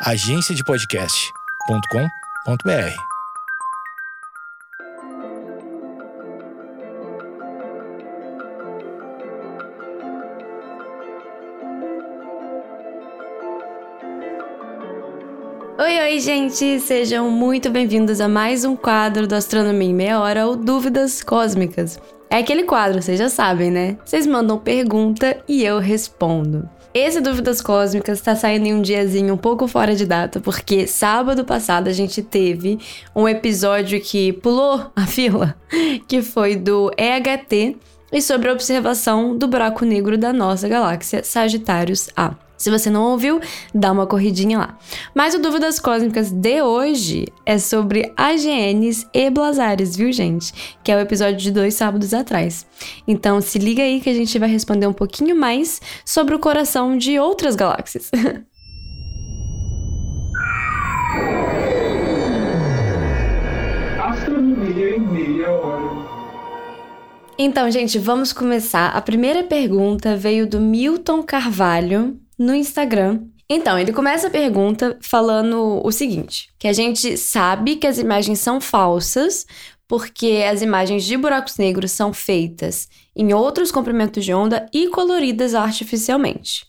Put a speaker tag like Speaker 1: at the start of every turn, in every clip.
Speaker 1: agenciadepodcast.com.br.
Speaker 2: Oi, oi, gente! Sejam muito bem-vindos a mais um quadro do Astronomia em Meia Hora ou Dúvidas Cósmicas. É aquele quadro, vocês já sabem, né? Vocês mandam pergunta e eu respondo. Esse Dúvidas Cósmicas está saindo em um diazinho um pouco fora de data, porque sábado passado a gente teve um episódio que pulou a fila, que foi do EHT e sobre a observação do buraco negro da nossa galáxia Sagitários A. Se você não ouviu, dá uma corridinha lá. Mas o Dúvidas Cósmicas de hoje é sobre AGNs e Blazares, viu, gente? Que é o episódio de dois sábados atrás. Então se liga aí que a gente vai responder um pouquinho mais sobre o coração de outras galáxias.
Speaker 3: Astronomia em meia hora.
Speaker 2: Então, gente, vamos começar. A primeira pergunta veio do Milton Carvalho no Instagram. Então, ele começa a pergunta falando o seguinte: que a gente sabe que as imagens são falsas porque as imagens de buracos negros são feitas em outros comprimentos de onda e coloridas artificialmente.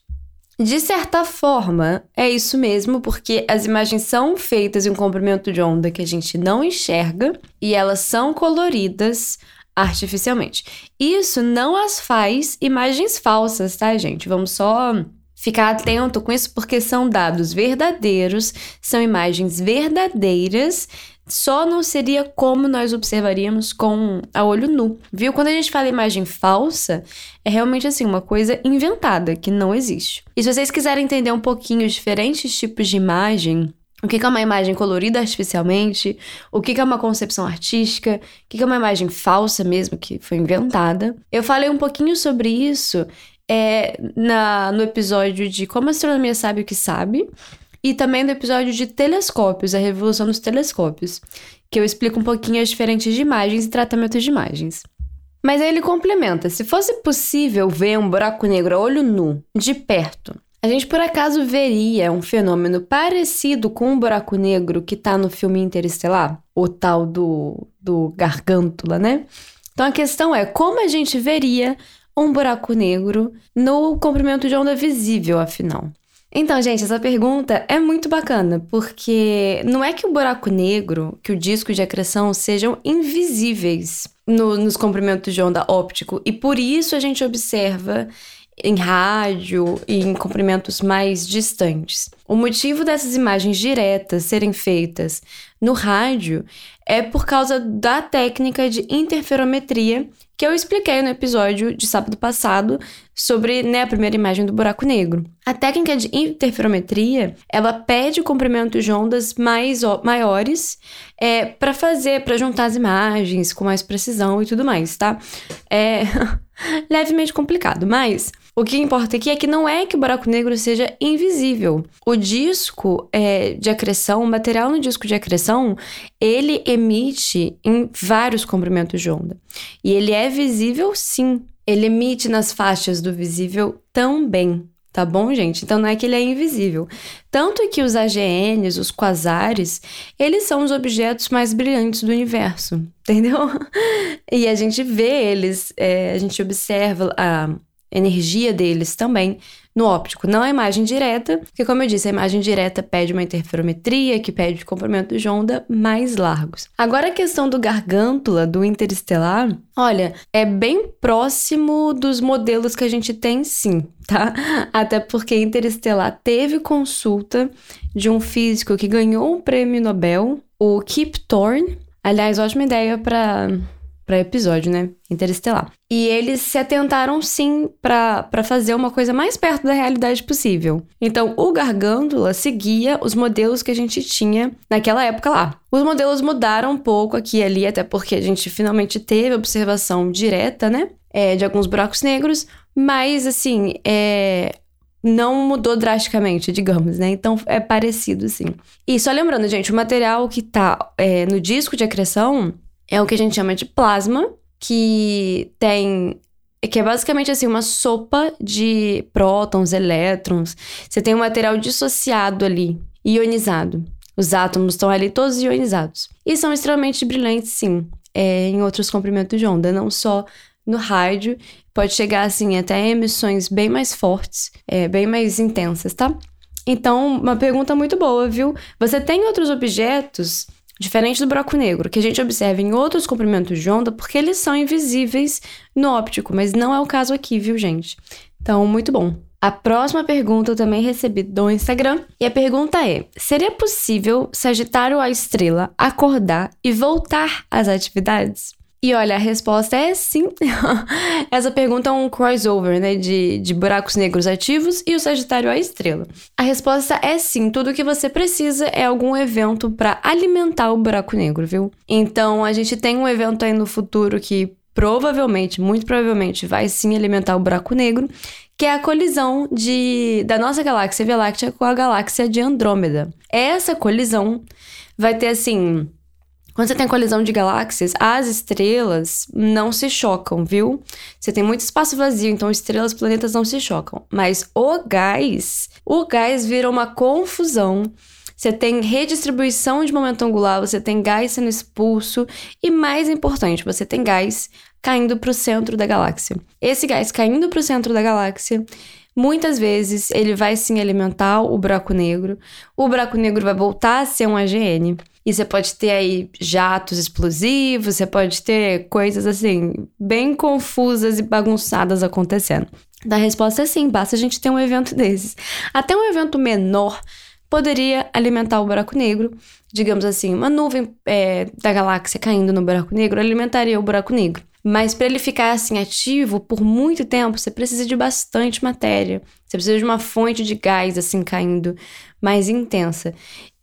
Speaker 2: De certa forma, é isso mesmo, porque as imagens são feitas em um comprimento de onda que a gente não enxerga e elas são coloridas artificialmente. Isso não as faz imagens falsas, tá, gente? Vamos só ficar atento com isso, porque são dados verdadeiros, são imagens verdadeiras. Só não seria como nós observaríamos com a olho nu, viu? Quando a gente fala imagem falsa, é realmente assim, uma coisa inventada, que não existe. E se vocês quiserem entender um pouquinho os diferentes tipos de imagem, o que é uma imagem colorida artificialmente? O que é uma concepção artística? O que é uma imagem falsa mesmo, que foi inventada? Eu falei um pouquinho sobre isso é, na, no episódio de Como a Astronomia Sabe o que Sabe, e também no episódio de Telescópios, a Revolução dos Telescópios, que eu explico um pouquinho as diferentes de imagens e tratamentos de imagens. Mas aí ele complementa: se fosse possível ver um buraco negro a olho nu, de perto, a gente por acaso veria um fenômeno parecido com o um buraco negro que tá no filme Interestelar? O tal do, do gargântula, né? Então a questão é como a gente veria um buraco negro no comprimento de onda visível, afinal? Então, gente, essa pergunta é muito bacana, porque não é que o buraco negro, que o disco de acreção sejam invisíveis no, nos comprimentos de onda óptico, e por isso a gente observa em rádio e em comprimentos mais distantes. O motivo dessas imagens diretas serem feitas no rádio é por causa da técnica de interferometria que eu expliquei no episódio de sábado passado sobre né, a primeira imagem do buraco negro. A técnica de interferometria, ela pede comprimentos de ondas mais maiores é, para fazer, para juntar as imagens com mais precisão e tudo mais, tá? É levemente complicado, mas o que importa aqui é que não é que o buraco negro seja invisível. O disco é, de acreção, o material no disco de acreção, ele emite em vários comprimentos de onda. E ele é visível sim. Ele emite nas faixas do visível também. Tá bom, gente? Então não é que ele é invisível. Tanto que os AGNs, os quasares, eles são os objetos mais brilhantes do universo, entendeu? E a gente vê eles, é, a gente observa a energia deles também no óptico. Não a imagem direta, porque, como eu disse, a imagem direta pede uma interferometria que pede comprimentos de onda mais largos. Agora, a questão do gargântula, do interestelar, olha, é bem próximo dos modelos que a gente tem, sim, tá? Até porque interestelar teve consulta de um físico que ganhou um prêmio Nobel, o Kip Thorne. Aliás, ótima ideia para para episódio, né? Interestelar. E eles se atentaram sim para fazer uma coisa mais perto da realidade possível. Então, o Gargândula seguia os modelos que a gente tinha naquela época lá. Os modelos mudaram um pouco aqui e ali, até porque a gente finalmente teve observação direta, né? É, de alguns buracos negros, mas assim, é, não mudou drasticamente, digamos, né? Então é parecido, sim. E só lembrando, gente, o material que tá é, no disco de acreção é o que a gente chama de plasma, que tem que é basicamente assim uma sopa de prótons, elétrons. Você tem um material dissociado ali, ionizado. Os átomos estão ali todos ionizados. E são extremamente brilhantes, sim, é, em outros comprimentos de onda, não só no rádio. Pode chegar, assim, até emissões bem mais fortes, é, bem mais intensas, tá? Então, uma pergunta muito boa, viu? Você tem outros objetos diferente do buraco negro, que a gente observa em outros comprimentos de onda porque eles são invisíveis no óptico, mas não é o caso aqui, viu, gente? Então, muito bom. A próxima pergunta eu também recebi do Instagram. E a pergunta é: seria possível Sagitário a estrela acordar e voltar às atividades? E olha, a resposta é sim. Essa pergunta é um crossover, né? De, de buracos negros ativos e o Sagitário a estrela. A resposta é sim. Tudo que você precisa é algum evento para alimentar o buraco negro, viu? Então a gente tem um evento aí no futuro que provavelmente, muito provavelmente, vai sim alimentar o buraco negro, que é a colisão de, da nossa galáxia Via Láctea com a galáxia de Andrômeda. Essa colisão vai ter assim. Quando você tem colisão de galáxias, as estrelas não se chocam, viu? Você tem muito espaço vazio, então estrelas e planetas não se chocam. Mas o gás, o gás vira uma confusão. Você tem redistribuição de momento angular, você tem gás sendo expulso e mais importante, você tem gás caindo para o centro da galáxia. Esse gás caindo para o centro da galáxia, muitas vezes ele vai sim alimentar o buraco negro. O buraco negro vai voltar a ser um AGN. E você pode ter aí jatos explosivos, você pode ter coisas assim, bem confusas e bagunçadas acontecendo. Da resposta é sim, basta a gente ter um evento desses. Até um evento menor poderia alimentar o buraco negro. Digamos assim, uma nuvem é, da galáxia caindo no buraco negro alimentaria o buraco negro. Mas para ele ficar assim ativo por muito tempo, você precisa de bastante matéria. Você precisa de uma fonte de gás assim caindo mais intensa.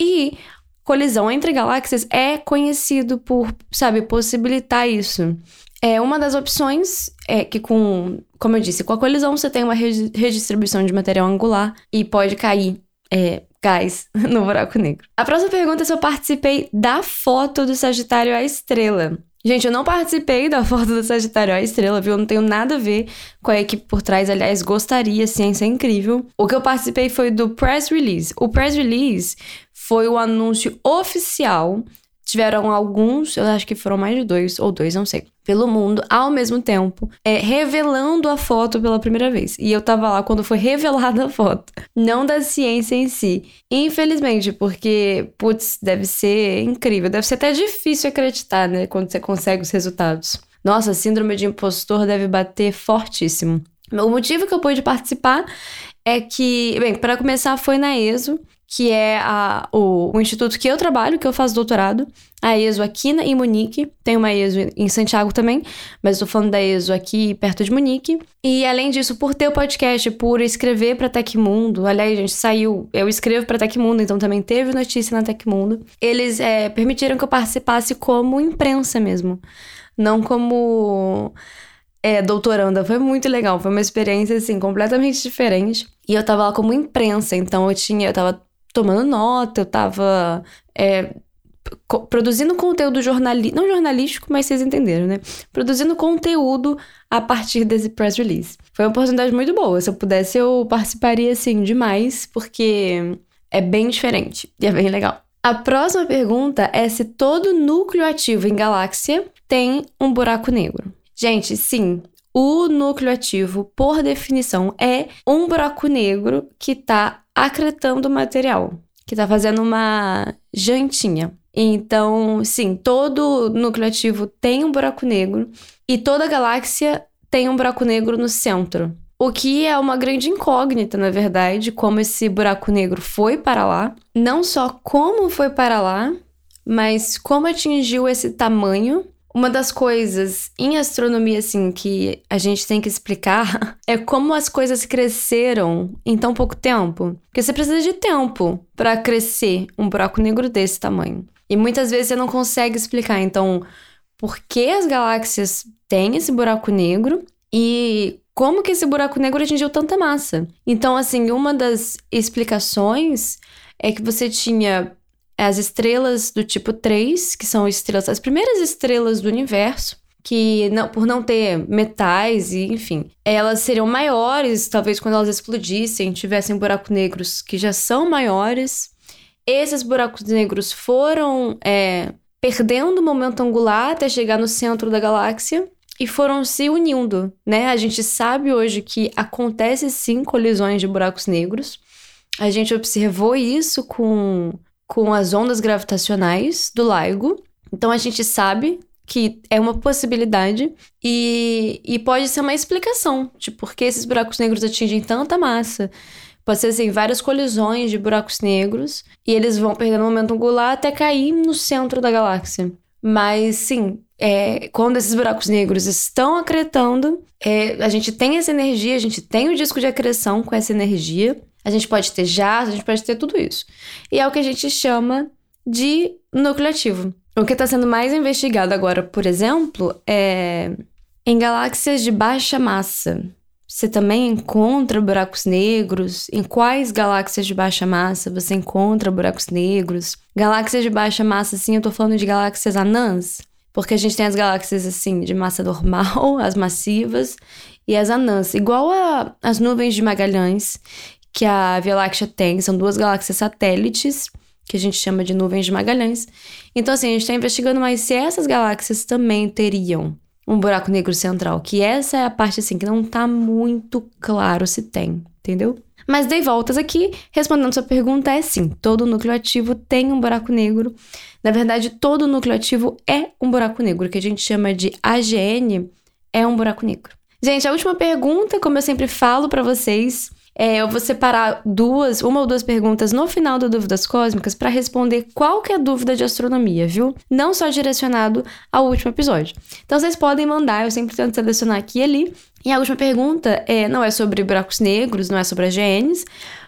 Speaker 2: E colisão entre galáxias é conhecido por, sabe, possibilitar isso. É uma das opções é que com, como eu disse, com a colisão você tem uma redistribuição de material angular e pode cair é, gás no buraco negro. A próxima pergunta é se eu participei da foto do Sagitário à estrela. Gente, eu não participei da foto do Sagitário à Estrela, viu? Eu não tenho nada a ver com a equipe por trás. Aliás, gostaria, ciência é incrível. O que eu participei foi do press release. O press release foi o anúncio oficial tiveram alguns, eu acho que foram mais de dois, ou dois, não sei, pelo mundo, ao mesmo tempo, é, revelando a foto pela primeira vez. E eu tava lá quando foi revelada a foto, não da ciência em si. Infelizmente, porque, putz, deve ser incrível, deve ser até difícil acreditar, né, quando você consegue os resultados. Nossa, síndrome de impostor deve bater fortíssimo. O motivo que eu pude participar é que, bem, para começar foi na ESO, que é a, o, o, instituto que eu trabalho, que eu faço doutorado, a ESO aqui em Munique, tem uma ESO em Santiago também, mas estou falando da ESO aqui perto de Munique. E além disso, por ter o podcast, por escrever para Tecmundo, aliás, gente, saiu, eu escrevo para Tecmundo, então também teve notícia na Tecmundo, eles é, permitiram que eu participasse como imprensa mesmo, não como é, doutoranda. Foi muito legal, foi uma experiência, assim, completamente diferente. E eu tava lá como imprensa, então eu tinha, eu tava tomando nota, eu tava é, produzindo conteúdo jornalístico, não jornalístico, mas vocês entenderam, né? Produzindo conteúdo a partir desse press release. Foi uma oportunidade muito boa. Se eu pudesse, eu participaria, assim, demais, porque é bem diferente e é bem legal. A próxima pergunta é se todo núcleo ativo em galáxia tem um buraco negro. Gente, sim, o núcleo ativo, por definição, é um buraco negro que está acretando material, que está fazendo uma jantinha. Então, sim, todo núcleo ativo tem um buraco negro e toda galáxia tem um buraco negro no centro. O que é uma grande incógnita, na verdade, como esse buraco negro foi para lá. Não só como foi para lá, mas como atingiu esse tamanho uma das coisas em astronomia, assim, que a gente tem que explicar é como as coisas cresceram em tão pouco tempo. Porque você precisa de tempo para crescer um buraco negro desse tamanho. E muitas vezes você não consegue explicar. Então, por que as galáxias têm esse buraco negro e como que esse buraco negro atingiu tanta massa? Então, assim, uma das explicações é que você tinha as estrelas do tipo 3, que são estrelas, as primeiras estrelas do universo, que não, por não ter metais e enfim, elas seriam maiores, talvez quando elas explodissem, tivessem buracos negros que já são maiores. Esses buracos negros foram é, perdendo o momento angular até chegar no centro da galáxia e foram se unindo, né? A gente sabe hoje que acontece sim colisões de buracos negros. A gente observou isso com, com as ondas gravitacionais do LIGO. Então a gente sabe que é uma possibilidade e, e pode ser uma explicação de por que esses buracos negros atingem tanta massa. Pode ser assim, várias colisões de buracos negros e eles vão perdendo o momento angular até cair no centro da galáxia. Mas sim, é, quando esses buracos negros estão acretando, é, a gente tem essa energia, a gente tem o disco de acreção com essa energia, a gente pode ter jatos, a gente pode ter tudo isso. E é o que a gente chama de núcleo ativo. O que está sendo mais investigado agora, por exemplo, é em galáxias de baixa massa. Você também encontra buracos negros? Em quais galáxias de baixa massa você encontra buracos negros? Galáxias de baixa massa, sim, eu tô falando de galáxias anãs, porque a gente tem as galáxias assim de massa normal, as massivas, e as anãs, igual a, as nuvens de Magalhães, que a Via Láctea tem, são duas galáxias satélites, que a gente chama de nuvens de Magalhães. Então, assim, a gente está investigando mais se essas galáxias também teriam um buraco negro central, que essa é a parte assim que não tá muito claro se tem, entendeu? Mas dei voltas aqui, respondendo sua pergunta é sim, todo núcleo ativo tem um buraco negro. Na verdade, todo núcleo ativo é um buraco negro, que a gente chama de AGN, é um buraco negro. Gente, a última pergunta, como eu sempre falo para vocês, é, eu vou separar duas, uma ou duas perguntas no final do Dúvidas Cósmicas para responder qualquer dúvida de astronomia, viu? Não só direcionado ao último episódio. Então vocês podem mandar, eu sempre tento selecionar aqui e ali. E a última pergunta é, não é sobre buracos negros, não é sobre as GNs,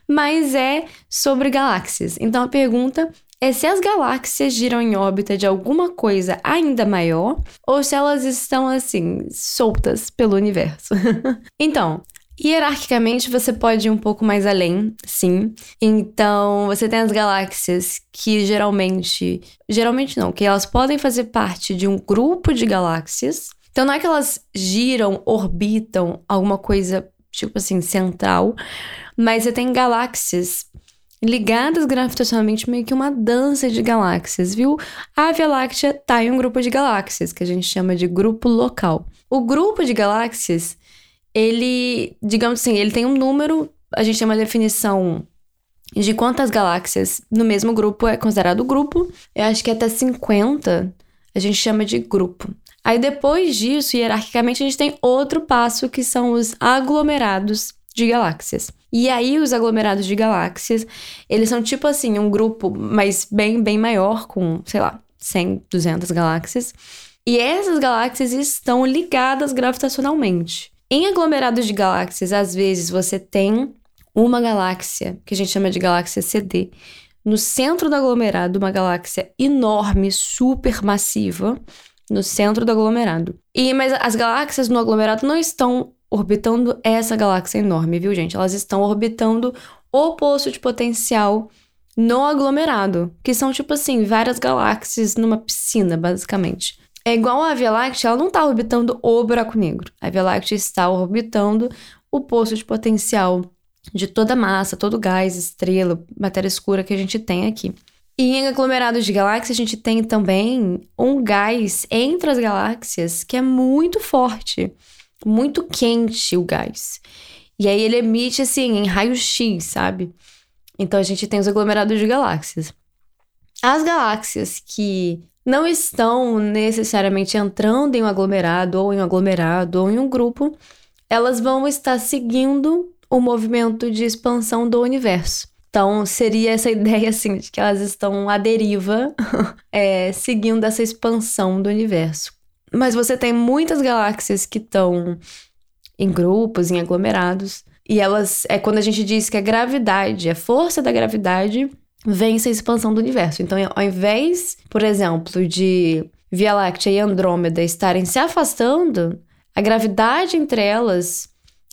Speaker 2: mas é sobre galáxias. Então a pergunta é se as galáxias giram em órbita de alguma coisa ainda maior ou se elas estão assim soltas pelo universo. então, Hierarquicamente, você pode ir um pouco mais além, sim. Então, você tem as galáxias que geralmente. Geralmente não, que elas podem fazer parte de um grupo de galáxias. Então, não é que elas giram, orbitam alguma coisa, tipo assim, central, mas você tem galáxias ligadas gravitacionalmente, meio que uma dança de galáxias, viu? A Via Láctea tá em um grupo de galáxias, que a gente chama de grupo local. O grupo de galáxias ele, digamos assim, ele tem um número, a gente tem uma definição de quantas galáxias no mesmo grupo é considerado grupo. Eu acho que até 50 a gente chama de grupo. Aí depois disso, hierarquicamente, a gente tem outro passo que são os aglomerados de galáxias. E aí os aglomerados de galáxias, eles são tipo assim, um grupo, mas bem bem maior com, sei lá, 100, 200 galáxias. E essas galáxias estão ligadas gravitacionalmente. Em aglomerados de galáxias, às vezes você tem uma galáxia, que a gente chama de galáxia CD, no centro do aglomerado, uma galáxia enorme, super massiva, no centro do aglomerado. E mas as galáxias no aglomerado não estão orbitando essa galáxia enorme, viu, gente? Elas estão orbitando o poço de potencial no aglomerado, que são tipo assim, várias galáxias numa piscina, basicamente. É igual a Via Láctea, ela não está orbitando o buraco negro. A Via Láctea está orbitando o poço de potencial de toda a massa, todo gás, estrela, matéria escura que a gente tem aqui. E em aglomerados de galáxias, a gente tem também um gás entre as galáxias que é muito forte, muito quente o gás. E aí ele emite assim em raio-x, sabe? Então a gente tem os aglomerados de galáxias. As galáxias que não estão necessariamente entrando em um aglomerado, ou em um aglomerado, ou em um grupo, elas vão estar seguindo o movimento de expansão do universo. Então, seria essa ideia, assim, de que elas estão à deriva, é, seguindo essa expansão do universo. Mas você tem muitas galáxias que estão em grupos, em aglomerados, e elas, é quando a gente diz que a gravidade, a força da gravidade vence a expansão do universo. Então, ao invés, por exemplo, de Via Láctea e Andrômeda estarem se afastando, a gravidade entre elas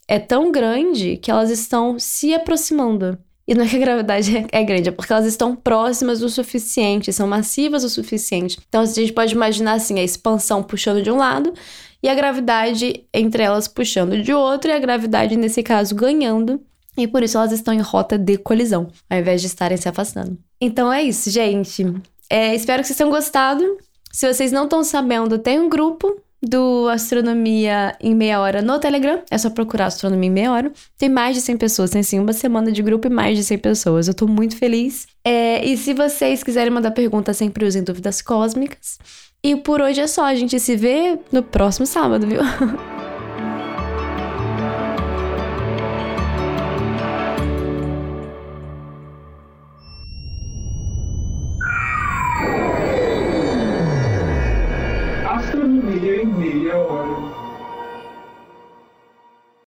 Speaker 2: é tão grande que elas estão se aproximando. E não é que a gravidade é grande, é porque elas estão próximas o suficiente, são massivas o suficiente. Então a gente pode imaginar assim, a expansão puxando de um lado e a gravidade entre elas puxando de outro, e a gravidade, nesse caso, ganhando. E por isso elas estão em rota de colisão, ao invés de estarem se afastando. Então é isso, gente. É, espero que vocês tenham gostado. Se vocês não estão sabendo, tem um grupo do Astronomia em Meia Hora no Telegram. É só procurar Astronomia em Meia Hora. Tem mais de 100 pessoas, tem sim uma semana de grupo e mais de 100 pessoas. Eu tô muito feliz. É, e se vocês quiserem mandar pergunta, sempre usem dúvidas cósmicas. E por hoje é só. A gente se vê no próximo sábado, viu?